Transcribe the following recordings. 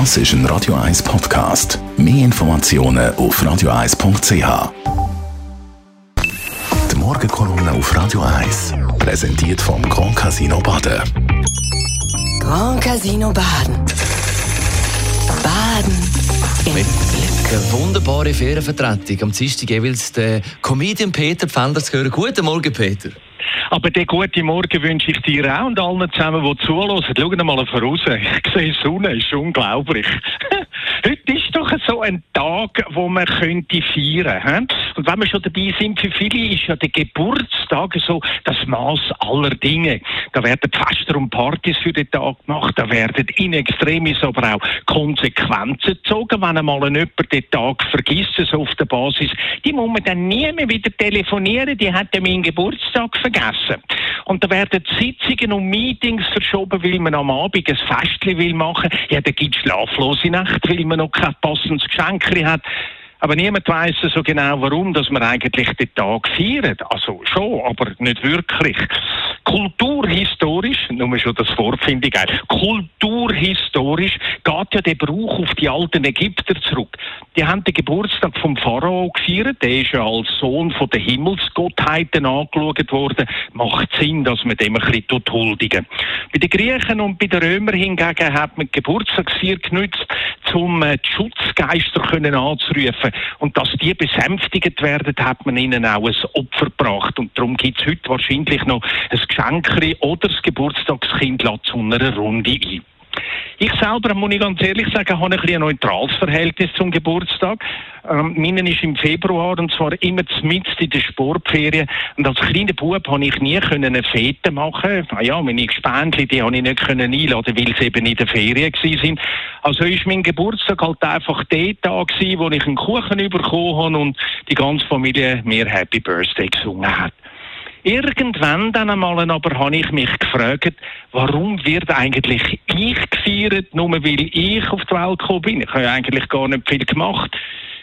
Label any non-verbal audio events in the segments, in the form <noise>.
Das ist ein Radio 1 Podcast. Mehr Informationen auf radio1.ch. Die Morgenkolumne auf Radio 1 präsentiert vom Grand Casino Baden. Grand Casino Baden. Baden im Glück. Eine wunderbare Ferienvertretung. Am Dienstag jeweils der Comedian Peter Pfänder zu hören. Guten Morgen, Peter. Aber den guten Morgen wünsche ich dir auch und allen zusammen, die zuhören. Schauen mal voraus. Ich sehe Sonne, ist unglaublich. <laughs> Heute ist doch so ein Tag, wo man könnte feiern könnte. Und wenn wir schon dabei sind, für viele ist ja der Geburtstag so das Maß aller Dinge. Da werden Fester und Partys für den Tag gemacht, da werden in Extremis aber auch Konsequenzen gezogen, wenn einmal jemand den Tag vergisst, so auf der Basis. Die muss man dann nie mehr wieder telefonieren, die hat ja meinen Geburtstag vergessen. Und da werden Sitzungen und Meetings verschoben, weil man am Abend ein Festchen will machen. Ja, da gibt es schlaflose Nacht, weil man noch kein passendes Geschenk hat. Aber niemand weiß so genau, warum dass man eigentlich den Tag feiert. Also schon, aber nicht wirklich. Kulturhistorisch, nur schon das Wort finde ich geil, kulturhistorisch geht ja der Brauch auf die alten Ägypter zurück. Die haben den Geburtstag vom Pharao gefeiert, der ist ja als Sohn von der Himmelsgottheiten angeschaut worden. Macht Sinn, dass man dem ein bisschen huldigen. Bei den Griechen und bei den Römern hingegen hat man Geburtstagsfeier genützt, um äh, die Schutzgeister anzurufen. Und dass die besänftigt werden, hat man ihnen auch ein Opfer gebracht. Und darum gibt es heute wahrscheinlich noch ein Geschenk oder das Geburtstagskind zu einer Runde ein. Ich selber, muss ich ganz ehrlich sagen, habe ein, ein neutrales Verhältnis zum Geburtstag. Ähm, meinen ist im Februar und zwar immer mitten in der Sportferien. Und als kleiner Bub habe ich nie eine Fete machen. Ah ja, meine Gespendli, die habe ich nicht können einladen, weil sie eben in der Ferien waren. Also ist mein Geburtstag halt einfach der Tag gewesen, wo ich einen Kuchen bekommen habe und die ganze Familie mir Happy Birthday gesungen hat. Irgendwann dann einmal aber habe ich mich gefragt, warum wird eigentlich ich gefeiert, nur weil ich auf die Welt gekommen bin. Ich habe ja eigentlich gar nicht viel gemacht.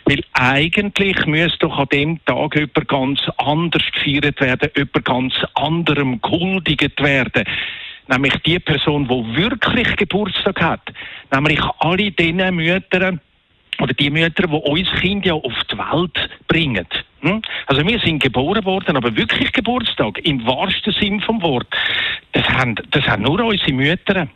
Weil eigentlich müsste doch an dem Tag jemand ganz anders gefeiert werden, jemand ganz anderem gehuldigt werden nämlich die Person, die wirklich Geburtstag hat, nämlich alle diesen Müttern, oder die Mütter, die uns Kinder ja auf die Welt bringen. Hm? Also wir sind geboren worden, aber wirklich Geburtstag, im wahrsten Sinn vom Wort, das haben, das haben nur unsere Mütter.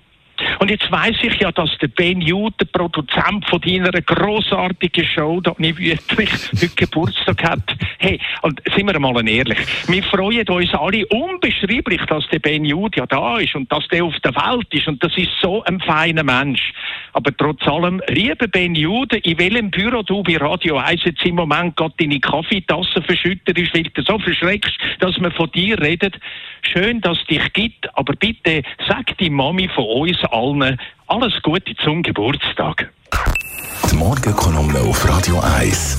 Und jetzt weiß ich ja, dass der Ben Jude, Produzent von deiner grossartigen Show, da nicht wirklich heute Geburtstag hat. Hey, und sind wir mal ehrlich, wir freuen uns alle unbeschreiblich, dass der Ben Jude ja da ist und dass der auf der Welt ist und das ist so ein feiner Mensch. Aber trotz allem, lieber Ben Jude, in welchem Büro du bei Radio 1 jetzt im Moment gerade deine Kaffeetasse verschütterst, weil du so verschreckst, dass man von dir redet. Schön, dass es dich gibt, aber bitte sag die Mami von uns allen alles Gute zum Geburtstag. Die Morgenkolumne auf Radio 1.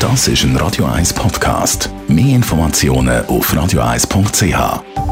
Das ist ein Radio 1 Podcast. Mehr Informationen auf radio1.ch.